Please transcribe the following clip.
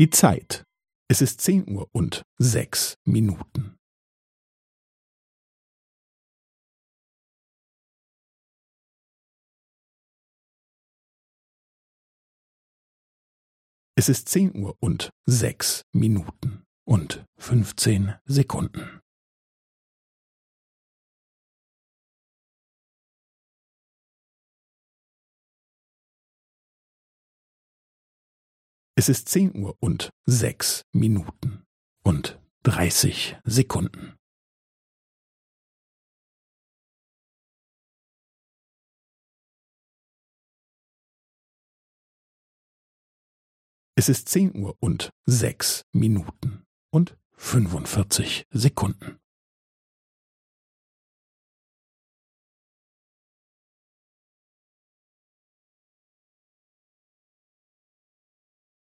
Die Zeit. Es ist zehn Uhr und sechs Minuten. Es ist zehn Uhr und sechs Minuten und fünfzehn Sekunden. Es ist zehn Uhr und sechs Minuten und dreißig Sekunden. Es ist zehn Uhr und sechs Minuten und fünfundvierzig Sekunden.